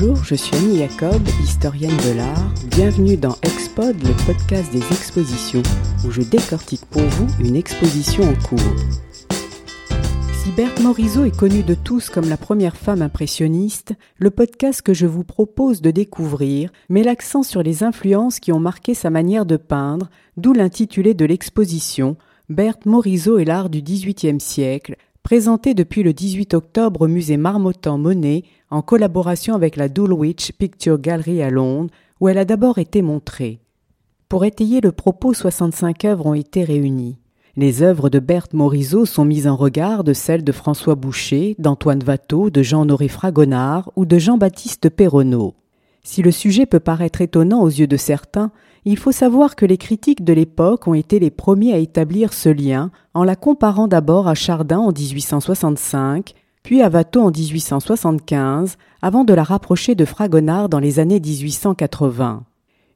Bonjour, je suis Annie Jacob, historienne de l'art. Bienvenue dans Expod, le podcast des expositions, où je décortique pour vous une exposition en cours. Si Berthe Morisot est connue de tous comme la première femme impressionniste, le podcast que je vous propose de découvrir met l'accent sur les influences qui ont marqué sa manière de peindre, d'où l'intitulé de l'exposition Berthe Morisot et l'art du XVIIIe siècle, présenté depuis le 18 octobre au musée Marmottan-Monet en collaboration avec la Dulwich Picture Gallery à Londres, où elle a d'abord été montrée. Pour étayer le propos, 65 œuvres ont été réunies. Les œuvres de Berthe Morisot sont mises en regard de celles de François Boucher, d'Antoine Watteau, de Jean-Honoré Fragonard ou de Jean-Baptiste Perronneau. Si le sujet peut paraître étonnant aux yeux de certains, il faut savoir que les critiques de l'époque ont été les premiers à établir ce lien en la comparant d'abord à Chardin en 1865, puis à Watteau en 1875, avant de la rapprocher de Fragonard dans les années 1880.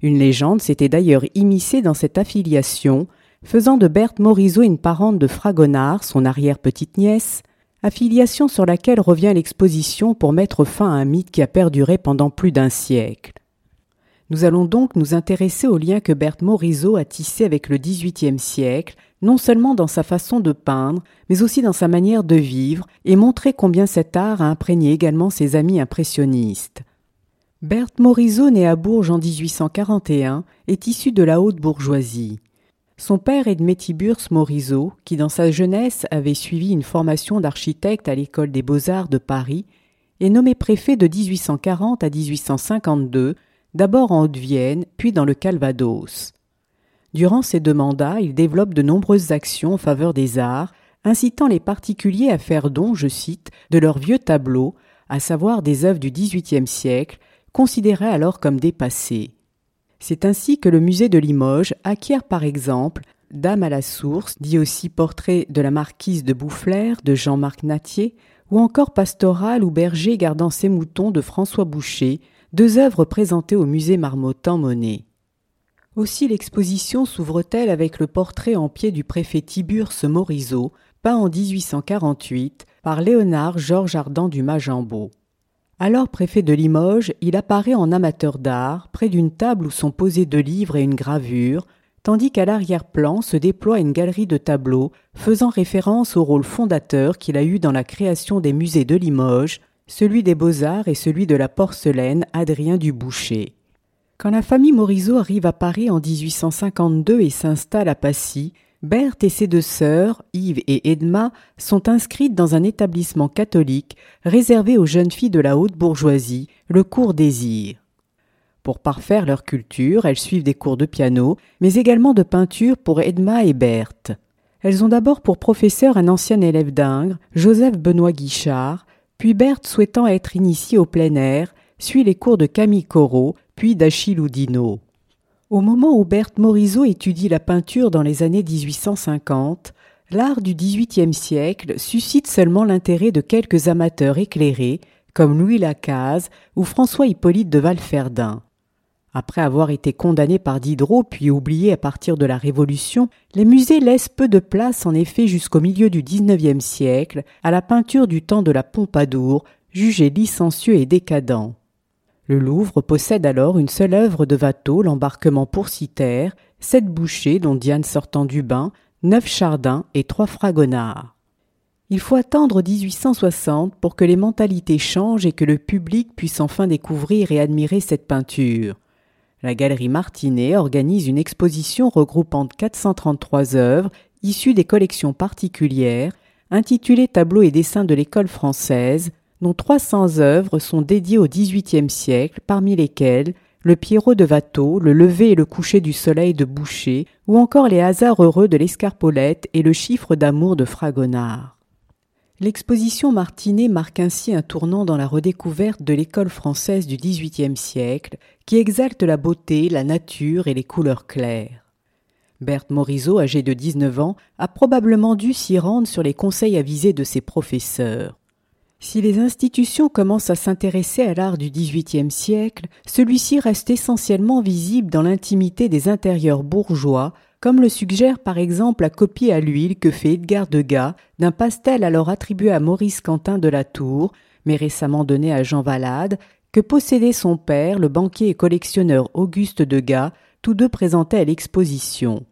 Une légende s'était d'ailleurs immiscée dans cette affiliation, faisant de Berthe Morisot une parente de Fragonard, son arrière-petite-nièce, affiliation sur laquelle revient l'exposition pour mettre fin à un mythe qui a perduré pendant plus d'un siècle. Nous allons donc nous intéresser au lien que Berthe Morisot a tissé avec le XVIIIe siècle, non seulement dans sa façon de peindre, mais aussi dans sa manière de vivre, et montrer combien cet art a imprégné également ses amis impressionnistes. Berthe Morisot, née à Bourges en 1841, est issue de la haute bourgeoisie. Son père est Tiburce Morisot, qui dans sa jeunesse avait suivi une formation d'architecte à l'école des beaux-arts de Paris, est nommé préfet de 1840 à 1852 d'abord en Haute-Vienne, puis dans le Calvados. Durant ces deux mandats, il développe de nombreuses actions en faveur des arts, incitant les particuliers à faire don, je cite, de leurs vieux tableaux, à savoir des œuvres du XVIIIe siècle, considérées alors comme dépassées. C'est ainsi que le musée de Limoges acquiert par exemple Dame à la source, dit aussi portrait de la marquise de Boufflers de Jean-Marc Natier, ou encore Pastoral ou Berger gardant ses moutons de François Boucher, deux œuvres présentées au musée Marmottan-Monet. Aussi l'exposition s'ouvre-t-elle avec le portrait en pied du préfet Tiburce Morisot, peint en 1848 par Léonard Georges Ardan du Majambeau. Alors préfet de Limoges, il apparaît en amateur d'art, près d'une table où sont posés deux livres et une gravure, tandis qu'à l'arrière-plan se déploie une galerie de tableaux faisant référence au rôle fondateur qu'il a eu dans la création des musées de Limoges, celui des beaux-arts et celui de la porcelaine Adrien Duboucher. Quand la famille Morisot arrive à Paris en 1852 et s'installe à Passy, Berthe et ses deux sœurs, Yves et Edma, sont inscrites dans un établissement catholique réservé aux jeunes filles de la haute bourgeoisie, le cours Désir. Pour parfaire leur culture, elles suivent des cours de piano, mais également de peinture pour Edma et Berthe. Elles ont d'abord pour professeur un ancien élève d'Ingres, Joseph Benoît Guichard, puis Berthe, souhaitant être initiée au plein air, suit les cours de Camille Corot, puis d'Achille Oudinot. Au moment où Berthe Morisot étudie la peinture dans les années 1850, l'art du XVIIIe siècle suscite seulement l'intérêt de quelques amateurs éclairés, comme Louis Lacaze ou François Hippolyte de Valferdin. Après avoir été condamné par Diderot puis oublié à partir de la Révolution, les musées laissent peu de place en effet jusqu'au milieu du XIXe siècle à la peinture du temps de la Pompadour, jugée licencieux et décadent. Le Louvre possède alors une seule œuvre de Watteau, l'embarquement pour Citer, sept bouchées dont Diane sortant du bain, neuf chardins et trois fragonards. Il faut attendre 1860 pour que les mentalités changent et que le public puisse enfin découvrir et admirer cette peinture. La Galerie Martinet organise une exposition regroupant 433 œuvres issues des collections particulières, intitulée Tableaux et dessins de l'école française, dont 300 œuvres sont dédiées au XVIIIe siècle, parmi lesquelles le Pierrot de Watteau, le lever et le coucher du soleil de Boucher, ou encore les hasards heureux de l'escarpolette et le chiffre d'amour de Fragonard. L'exposition Martinet marque ainsi un tournant dans la redécouverte de l'école française du XVIIIe siècle, qui exalte la beauté, la nature et les couleurs claires. Berthe Morisot, âgée de 19 ans, a probablement dû s'y rendre sur les conseils avisés de ses professeurs. Si les institutions commencent à s'intéresser à l'art du XVIIIe siècle, celui-ci reste essentiellement visible dans l'intimité des intérieurs bourgeois, comme le suggère par exemple la copie à l'huile que fait Edgar Degas d'un pastel alors attribué à Maurice Quentin de la Tour, mais récemment donné à Jean Valade, que possédait son père, le banquier et collectionneur Auguste Degas, tous deux présentés à l'exposition.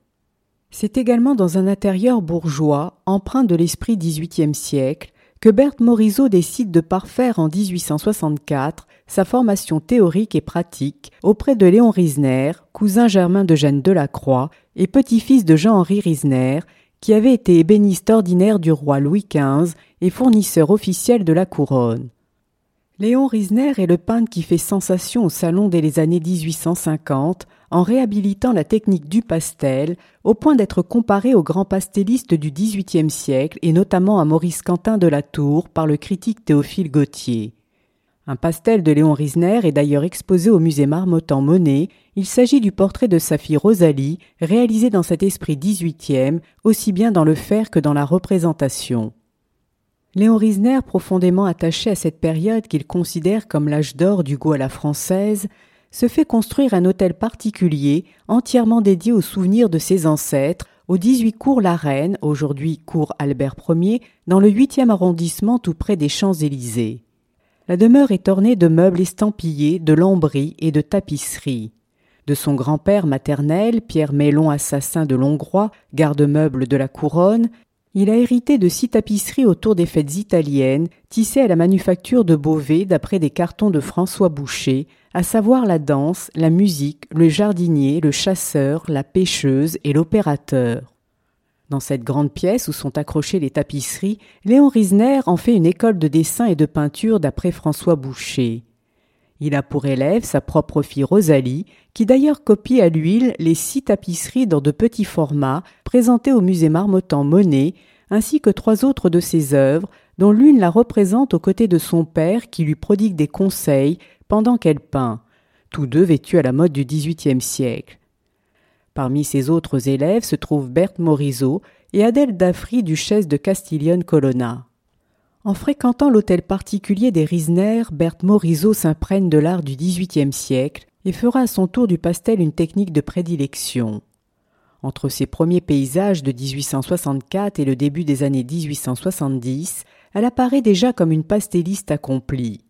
C'est également dans un intérieur bourgeois, empreint de l'esprit XVIIIe siècle, que Berthe Morisot décide de parfaire en 1864 sa formation théorique et pratique auprès de Léon Risner, cousin germain de Jeanne Delacroix et petit-fils de Jean-Henri Risner, qui avait été ébéniste ordinaire du roi Louis XV et fournisseur officiel de la couronne. Léon Risner est le peintre qui fait sensation au salon dès les années 1850 en réhabilitant la technique du pastel au point d'être comparé aux grands pastellistes du XVIIIe siècle et notamment à Maurice Quentin de la Tour par le critique Théophile Gautier. Un pastel de Léon Risner est d'ailleurs exposé au musée Marmottan Monet. Il s'agit du portrait de sa fille Rosalie, réalisé dans cet esprit XVIIIe, aussi bien dans le fer que dans la représentation. Léon Risner, profondément attaché à cette période qu'il considère comme l'âge d'or du goût à la française, se fait construire un hôtel particulier entièrement dédié aux souvenirs de ses ancêtres au 18 cours La Reine, aujourd'hui cours Albert Ier, dans le 8e arrondissement tout près des Champs-Élysées. La demeure est ornée de meubles estampillés, de lambris et de tapisseries. De son grand-père maternel, Pierre Mélon assassin de Longrois, garde-meuble de la couronne, il a hérité de six tapisseries autour des fêtes italiennes, tissées à la manufacture de Beauvais d'après des cartons de François Boucher, à savoir la danse, la musique, le jardinier, le chasseur, la pêcheuse et l'opérateur. Dans cette grande pièce où sont accrochées les tapisseries, Léon Risner en fait une école de dessin et de peinture d'après François Boucher. Il a pour élève sa propre fille Rosalie, qui d'ailleurs copie à l'huile les six tapisseries dans de petits formats présentées au musée Marmottan Monet, ainsi que trois autres de ses œuvres, dont l'une la représente aux côtés de son père qui lui prodigue des conseils pendant qu'elle peint, tous deux vêtus à la mode du XVIIIe siècle. Parmi ses autres élèves se trouvent Berthe Morisot et Adèle Daffry, duchesse de Castiglione Colonna. En fréquentant l'hôtel particulier des Risner, Berthe Morisot s'imprègne de l'art du XVIIIe siècle et fera à son tour du pastel une technique de prédilection. Entre ses premiers paysages de 1864 et le début des années 1870, elle apparaît déjà comme une pastelliste accomplie.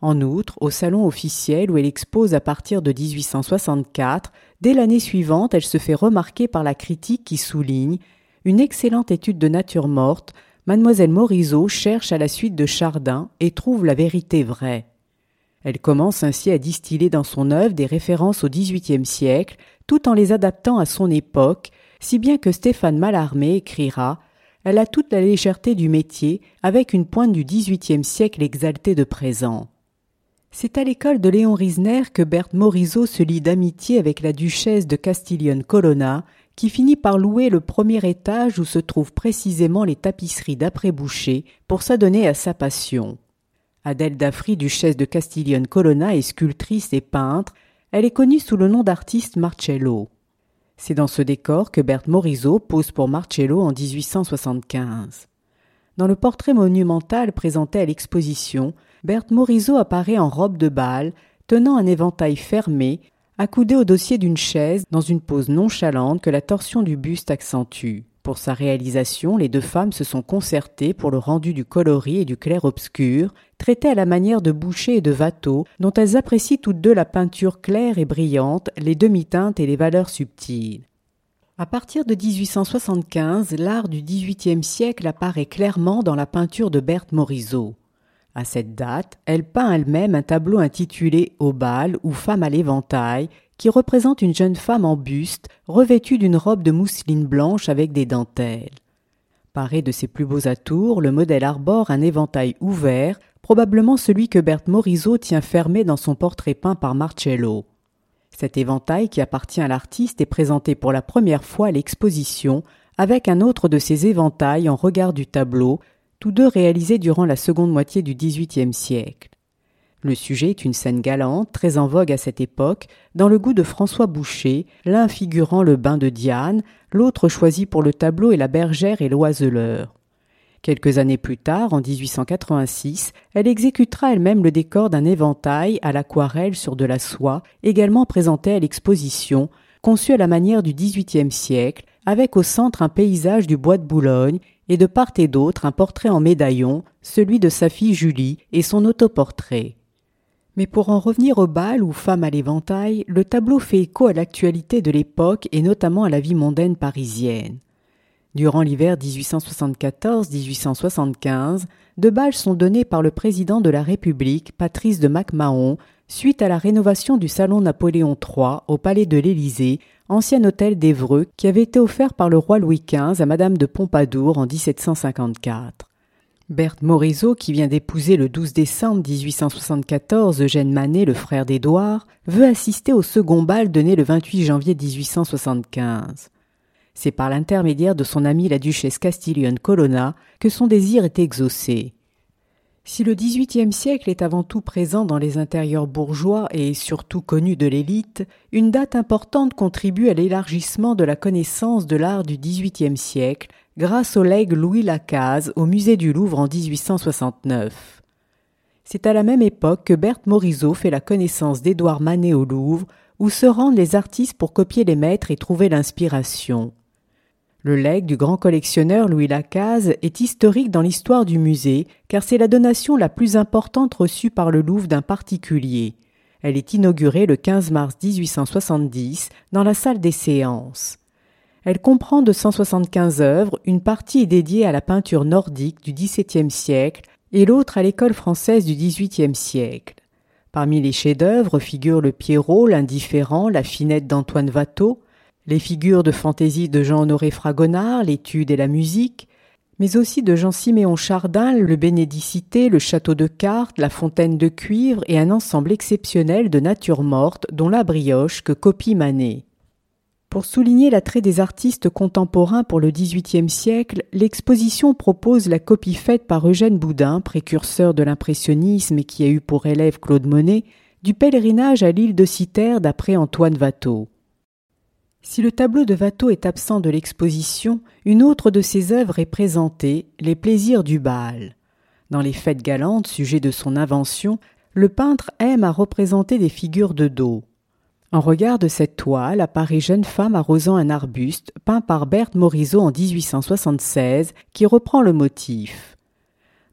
En outre, au salon officiel où elle expose à partir de 1864, dès l'année suivante, elle se fait remarquer par la critique qui souligne une excellente étude de nature morte mademoiselle Morisot cherche à la suite de Chardin et trouve la vérité vraie. Elle commence ainsi à distiller dans son œuvre des références au XVIIIe siècle, tout en les adaptant à son époque, si bien que Stéphane Mallarmé écrira Elle a toute la légèreté du métier, avec une pointe du XVIIIe siècle exaltée de présent. C'est à l'école de Léon Risner que Berthe Morisot se lie d'amitié avec la duchesse de Castiglione Colonna, qui finit par louer le premier étage où se trouvent précisément les tapisseries d'après Boucher pour s'adonner à sa passion. Adèle Daffry, duchesse de Castiglione Colonna, est sculptrice et peintre. Elle est connue sous le nom d'artiste Marcello. C'est dans ce décor que Berthe Morisot pose pour Marcello en 1875. Dans le portrait monumental présenté à l'exposition, Berthe Morisot apparaît en robe de bal, tenant un éventail fermé, accoudé au dossier d'une chaise dans une pose nonchalante que la torsion du buste accentue. Pour sa réalisation, les deux femmes se sont concertées pour le rendu du coloris et du clair-obscur, traité à la manière de Boucher et de Watteau, dont elles apprécient toutes deux la peinture claire et brillante, les demi-teintes et les valeurs subtiles. À partir de 1875, l'art du XVIIIe siècle apparaît clairement dans la peinture de Berthe Morisot. À cette date, elle peint elle-même un tableau intitulé Au bal ou Femme à l'éventail, qui représente une jeune femme en buste, revêtue d'une robe de mousseline blanche avec des dentelles. Paré de ses plus beaux atours, le modèle arbore un éventail ouvert, probablement celui que Berthe Morisot tient fermé dans son portrait peint par Marcello. Cet éventail qui appartient à l'artiste est présenté pour la première fois à l'exposition avec un autre de ses éventails en regard du tableau, tous deux réalisés durant la seconde moitié du XVIIIe siècle. Le sujet est une scène galante, très en vogue à cette époque, dans le goût de François Boucher, l'un figurant le bain de Diane, l'autre choisi pour le tableau et la bergère et l'oiseleur. Quelques années plus tard, en 1886, elle exécutera elle-même le décor d'un éventail à l'aquarelle sur de la soie, également présenté à l'exposition, conçu à la manière du XVIIIe siècle, avec au centre un paysage du bois de Boulogne et de part et d'autre un portrait en médaillon, celui de sa fille Julie et son autoportrait. Mais pour en revenir au bal ou femme à l'éventail, le tableau fait écho à l'actualité de l'époque et notamment à la vie mondaine parisienne. Durant l'hiver 1874-1875, deux balles sont donnés par le président de la République, Patrice de MacMahon, suite à la rénovation du salon Napoléon III au palais de l'Élysée, ancien hôtel d'Évreux qui avait été offert par le roi Louis XV à madame de Pompadour en 1754. Berthe Morisot, qui vient d'épouser le 12 décembre 1874 Eugène Manet, le frère d'Édouard, veut assister au second bal donné le 28 janvier 1875. C'est par l'intermédiaire de son amie la duchesse Castiglione Colonna que son désir est exaucé. Si le XVIIIe siècle est avant tout présent dans les intérieurs bourgeois et surtout connu de l'élite, une date importante contribue à l'élargissement de la connaissance de l'art du XVIIIe siècle grâce au legs Louis Lacaze au musée du Louvre en 1869. C'est à la même époque que Berthe Morisot fait la connaissance d'Édouard Manet au Louvre, où se rendent les artistes pour copier les maîtres et trouver l'inspiration. Le legs du grand collectionneur Louis Lacaze est historique dans l'histoire du musée, car c'est la donation la plus importante reçue par le Louvre d'un particulier. Elle est inaugurée le 15 mars 1870 dans la salle des séances. Elle comprend de 175 œuvres, une partie est dédiée à la peinture nordique du XVIIe siècle et l'autre à l'école française du XVIIIe siècle. Parmi les chefs-d'œuvre figurent le Pierrot, l'indifférent, la finette d'Antoine Watteau, les figures de fantaisie de Jean-Honoré Fragonard, l'étude et la musique, mais aussi de Jean-Siméon Chardin, le Bénédicité, le château de cartes, la fontaine de cuivre et un ensemble exceptionnel de natures mortes dont la brioche que copie Manet. Pour souligner l'attrait des artistes contemporains pour le XVIIIe siècle, l'exposition propose la copie faite par Eugène Boudin, précurseur de l'impressionnisme et qui a eu pour élève Claude Monet, du pèlerinage à l'île de Citerre d'après Antoine Watteau. Si le tableau de Watteau est absent de l'exposition, une autre de ses œuvres est présentée, Les plaisirs du bal. Dans les fêtes galantes, sujet de son invention, le peintre aime à représenter des figures de dos. En regard de cette toile apparaît jeune femme arrosant un arbuste, peint par Berthe Morisot en 1876, qui reprend le motif.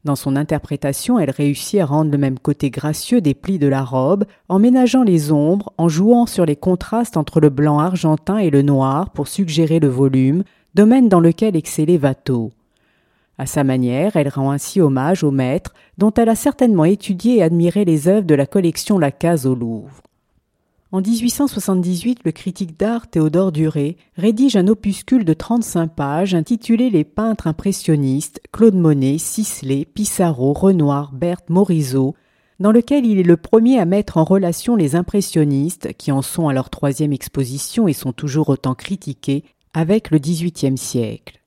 Dans son interprétation, elle réussit à rendre le même côté gracieux des plis de la robe, en ménageant les ombres, en jouant sur les contrastes entre le blanc argentin et le noir pour suggérer le volume, domaine dans lequel excellait Watteau. À sa manière, elle rend ainsi hommage au maître, dont elle a certainement étudié et admiré les œuvres de la collection Lacaze au Louvre. En 1878, le critique d'art Théodore Duré rédige un opuscule de 35 pages intitulé Les peintres impressionnistes Claude Monet, Sisley, Pissarro, Renoir, Berthe, Morisot, dans lequel il est le premier à mettre en relation les impressionnistes, qui en sont à leur troisième exposition et sont toujours autant critiqués, avec le XVIIIe siècle.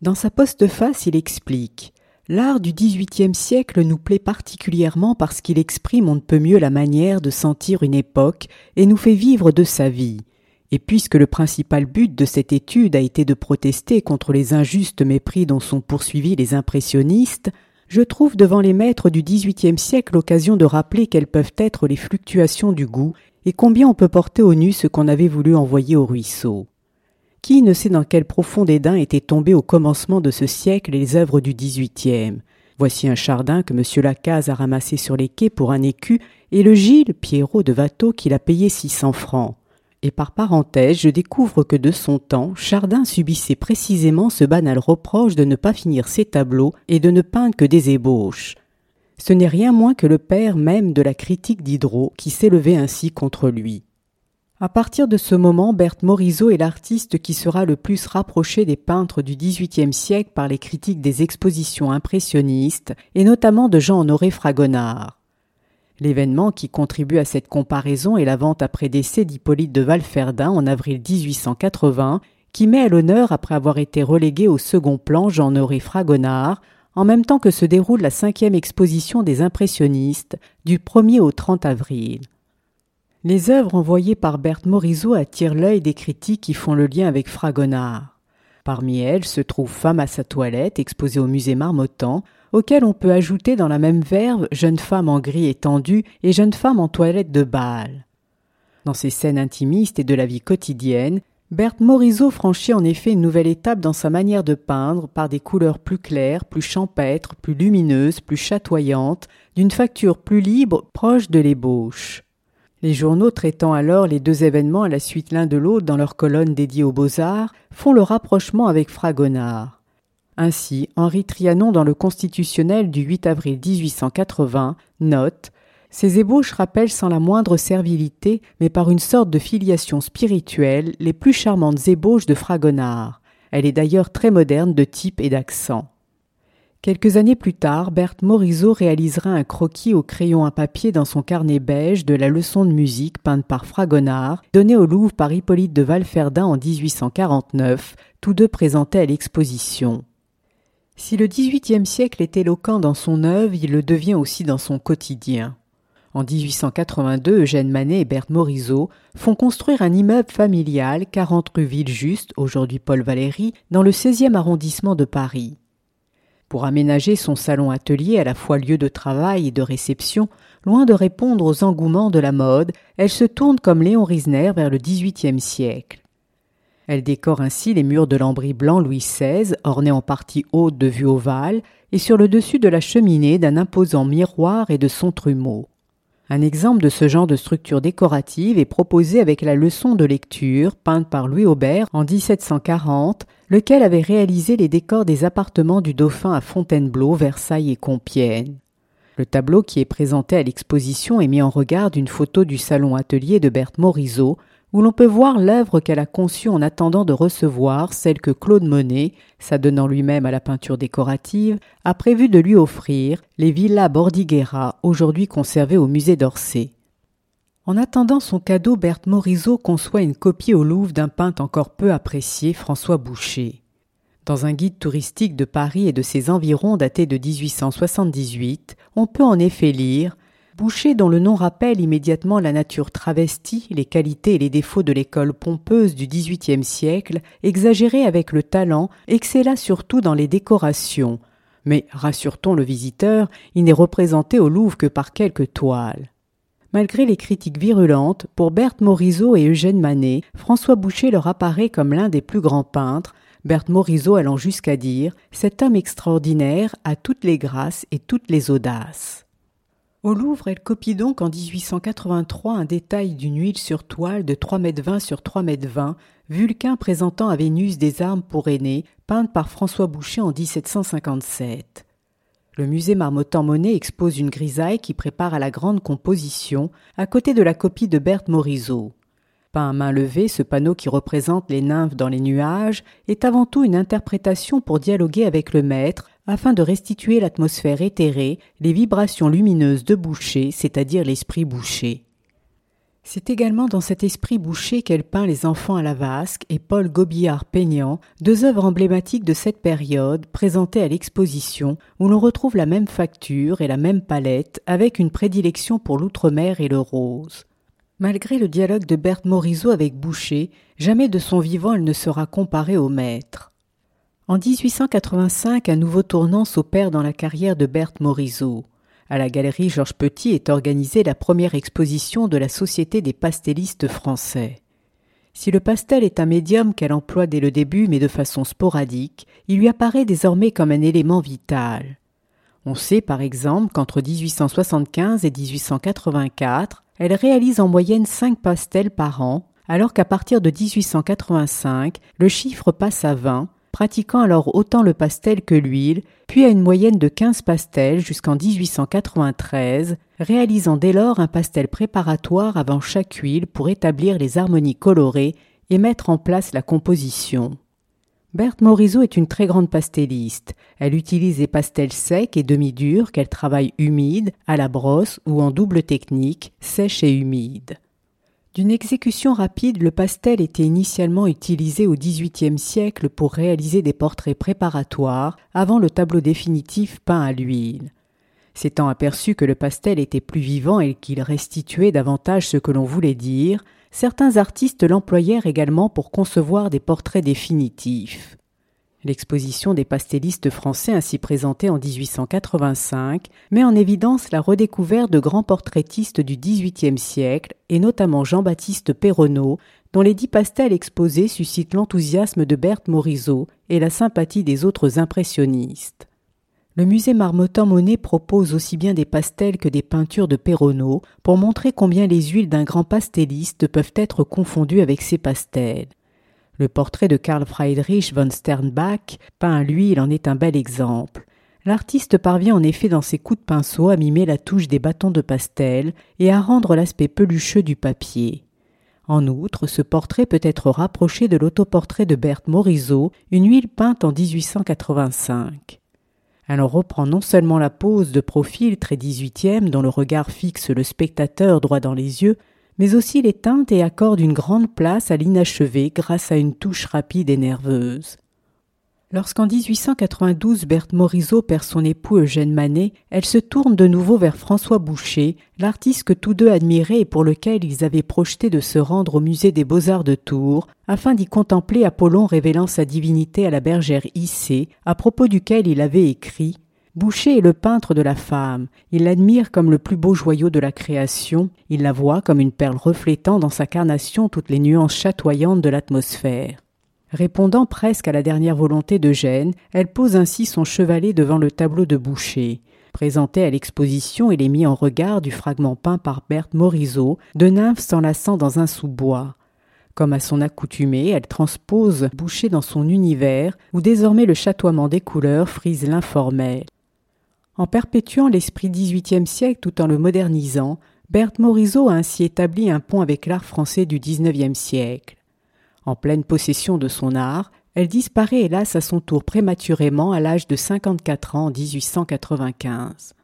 Dans sa postface, il explique L'art du XVIIIe siècle nous plaît particulièrement parce qu'il exprime on ne peut mieux la manière de sentir une époque et nous fait vivre de sa vie. Et puisque le principal but de cette étude a été de protester contre les injustes mépris dont sont poursuivis les impressionnistes, je trouve devant les maîtres du XVIIIe siècle l'occasion de rappeler quelles peuvent être les fluctuations du goût et combien on peut porter au nu ce qu'on avait voulu envoyer au ruisseau. Qui ne sait dans quel profond dédain étaient tombées au commencement de ce siècle les œuvres du XVIIIe Voici un chardin que M. Lacaze a ramassé sur les quais pour un écu, et le Gilles Pierrot de Watteau qu'il a payé six cents francs. Et par parenthèse, je découvre que de son temps, Chardin subissait précisément ce banal reproche de ne pas finir ses tableaux et de ne peindre que des ébauches. Ce n'est rien moins que le père même de la critique Diderot qui s'élevait ainsi contre lui. À partir de ce moment, Berthe Morisot est l'artiste qui sera le plus rapproché des peintres du XVIIIe siècle par les critiques des expositions impressionnistes, et notamment de Jean-Honoré Fragonard. L'événement qui contribue à cette comparaison est la vente après décès d'Hippolyte de Valferdin en avril 1880, qui met à l'honneur après avoir été relégué au second plan Jean-Honoré Fragonard, en même temps que se déroule la cinquième exposition des impressionnistes, du 1er au 30 avril. Les œuvres envoyées par Berthe Morisot attirent l'œil des critiques qui font le lien avec Fragonard. Parmi elles se trouve Femme à sa toilette, exposée au musée Marmottan, auquel on peut ajouter dans la même verve Jeune femme en gris étendu et Jeune femme en toilette de bal. Dans ces scènes intimistes et de la vie quotidienne, Berthe Morisot franchit en effet une nouvelle étape dans sa manière de peindre par des couleurs plus claires, plus champêtres, plus lumineuses, plus chatoyantes, d'une facture plus libre, proche de l'ébauche. Les journaux traitant alors les deux événements à la suite l'un de l'autre dans leurs colonnes dédiées aux beaux-arts font le rapprochement avec Fragonard. Ainsi, Henri Trianon dans le Constitutionnel du 8 avril 1880 note ces ébauches rappellent sans la moindre servilité, mais par une sorte de filiation spirituelle, les plus charmantes ébauches de Fragonard. Elle est d'ailleurs très moderne de type et d'accent. Quelques années plus tard, Berthe Morisot réalisera un croquis au crayon à papier dans son carnet beige de la leçon de musique peinte par Fragonard, donnée au Louvre par Hippolyte de Valferdin en 1849, tous deux présentés à l'exposition. Si le XVIIIe siècle est éloquent dans son œuvre, il le devient aussi dans son quotidien. En 1882, Eugène Manet et Berthe Morisot font construire un immeuble familial 40 rue Villejuste, aujourd'hui Paul Valéry, dans le 16e arrondissement de Paris. Pour aménager son salon-atelier à la fois lieu de travail et de réception, loin de répondre aux engouements de la mode, elle se tourne comme Léon Risner vers le XVIIIe siècle. Elle décore ainsi les murs de lambris blanc Louis XVI, ornés en partie haute de vue ovale, et sur le dessus de la cheminée d'un imposant miroir et de son trumeau. Un exemple de ce genre de structure décorative est proposé avec la leçon de lecture peinte par Louis Aubert en 1740, lequel avait réalisé les décors des appartements du dauphin à Fontainebleau, Versailles et Compiègne. Le tableau qui est présenté à l'exposition est mis en regard d'une photo du salon atelier de Berthe Morisot, où l'on peut voir l'œuvre qu'elle a conçue en attendant de recevoir celle que Claude Monet, s'adonnant lui-même à la peinture décorative, a prévu de lui offrir, les villas Bordighera, aujourd'hui conservées au musée d'Orsay. En attendant son cadeau, Berthe Morisot conçoit une copie au Louvre d'un peintre encore peu apprécié, François Boucher. Dans un guide touristique de Paris et de ses environs daté de 1878, on peut en effet lire Boucher, dont le nom rappelle immédiatement la nature travestie, les qualités et les défauts de l'école pompeuse du XVIIIe siècle, exagéré avec le talent, excella surtout dans les décorations. Mais, rassure-t-on le visiteur, il n'est représenté au Louvre que par quelques toiles. Malgré les critiques virulentes, pour Berthe Morisot et Eugène Manet, François Boucher leur apparaît comme l'un des plus grands peintres, Berthe Morisot allant jusqu'à dire Cet homme extraordinaire a toutes les grâces et toutes les audaces. Au Louvre, elle copie donc en 1883 un détail d'une huile sur toile de 3 mètres 20 sur 3 mètres 20, Vulcain présentant à Vénus des armes pour aînés, peinte par François Boucher en 1757. Le musée Marmottan-Monet expose une grisaille qui prépare à la grande composition, à côté de la copie de Berthe Morisot. À main levée, ce panneau qui représente les nymphes dans les nuages est avant tout une interprétation pour dialoguer avec le maître, afin de restituer l'atmosphère éthérée, les vibrations lumineuses de Boucher, c'est-à-dire l'esprit Boucher. C'est également dans cet esprit Boucher qu'elle peint Les enfants à la vasque et Paul Gobillard-Peignant, deux œuvres emblématiques de cette période, présentées à l'exposition, où l'on retrouve la même facture et la même palette, avec une prédilection pour l'outre-mer et le rose. Malgré le dialogue de Berthe Morisot avec Boucher, jamais de son vivant elle ne sera comparée au maître. En 1885, un nouveau tournant s'opère dans la carrière de Berthe Morisot. À la galerie Georges Petit est organisée la première exposition de la Société des pastellistes français. Si le pastel est un médium qu'elle emploie dès le début mais de façon sporadique, il lui apparaît désormais comme un élément vital. On sait par exemple qu'entre 1875 et 1884, elle réalise en moyenne cinq pastels par an, alors qu'à partir de 1885, le chiffre passe à 20 pratiquant alors autant le pastel que l'huile, puis à une moyenne de 15 pastels jusqu'en 1893, réalisant dès lors un pastel préparatoire avant chaque huile pour établir les harmonies colorées et mettre en place la composition. Berthe Morisot est une très grande pastelliste. Elle utilise des pastels secs et demi-durs qu'elle travaille humides, à la brosse ou en double technique, sèche et humide. D'une exécution rapide, le pastel était initialement utilisé au XVIIIe siècle pour réaliser des portraits préparatoires avant le tableau définitif peint à l'huile. S'étant aperçu que le pastel était plus vivant et qu'il restituait davantage ce que l'on voulait dire, certains artistes l'employèrent également pour concevoir des portraits définitifs. L'exposition des pastellistes français ainsi présentée en 1885 met en évidence la redécouverte de grands portraitistes du XVIIIe siècle, et notamment Jean-Baptiste Perronneau, dont les dix pastels exposés suscitent l'enthousiasme de Berthe Morisot et la sympathie des autres impressionnistes. Le musée Marmottan-Monet propose aussi bien des pastels que des peintures de Perronneau pour montrer combien les huiles d'un grand pastelliste peuvent être confondues avec ses pastels. Le portrait de Karl Friedrich von Sternbach, peint à l'huile, en est un bel exemple. L'artiste parvient en effet dans ses coups de pinceau à mimer la touche des bâtons de pastel et à rendre l'aspect pelucheux du papier. En outre, ce portrait peut être rapproché de l'autoportrait de Berthe Morisot, une huile peinte en 1885. Elle en reprend non seulement la pose de profil très dix-huitième dont le regard fixe le spectateur droit dans les yeux, mais aussi les teintes et accorde une grande place à l'inachevé grâce à une touche rapide et nerveuse. Lorsqu'en 1892 Berthe Morisot perd son époux Eugène Manet, elle se tourne de nouveau vers François Boucher, l'artiste que tous deux admiraient et pour lequel ils avaient projeté de se rendre au musée des beaux-arts de Tours, afin d'y contempler Apollon révélant sa divinité à la bergère Issée, à propos duquel il avait écrit Boucher est le peintre de la femme. Il l'admire comme le plus beau joyau de la création. Il la voit comme une perle reflétant dans sa carnation toutes les nuances chatoyantes de l'atmosphère. Répondant presque à la dernière volonté d'Eugène, elle pose ainsi son chevalet devant le tableau de Boucher. Présenté à l'exposition, il est mis en regard du fragment peint par Berthe Morisot de nymphes s'enlaçant dans un sous-bois. Comme à son accoutumée, elle transpose Boucher dans son univers, où désormais le chatoiement des couleurs frise l'informel. En perpétuant l'esprit XVIIIe siècle tout en le modernisant, Berthe Morisot a ainsi établi un pont avec l'art français du XIXe siècle. En pleine possession de son art, elle disparaît hélas à son tour prématurément à l'âge de 54 ans en 1895.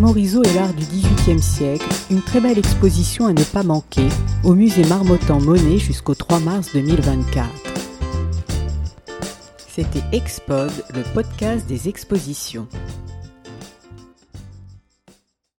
Morisot et l'art du XVIIIe siècle, une très belle exposition à ne pas manquer au musée Marmottan-Monet jusqu'au 3 mars 2024. C'était Expod, le podcast des expositions.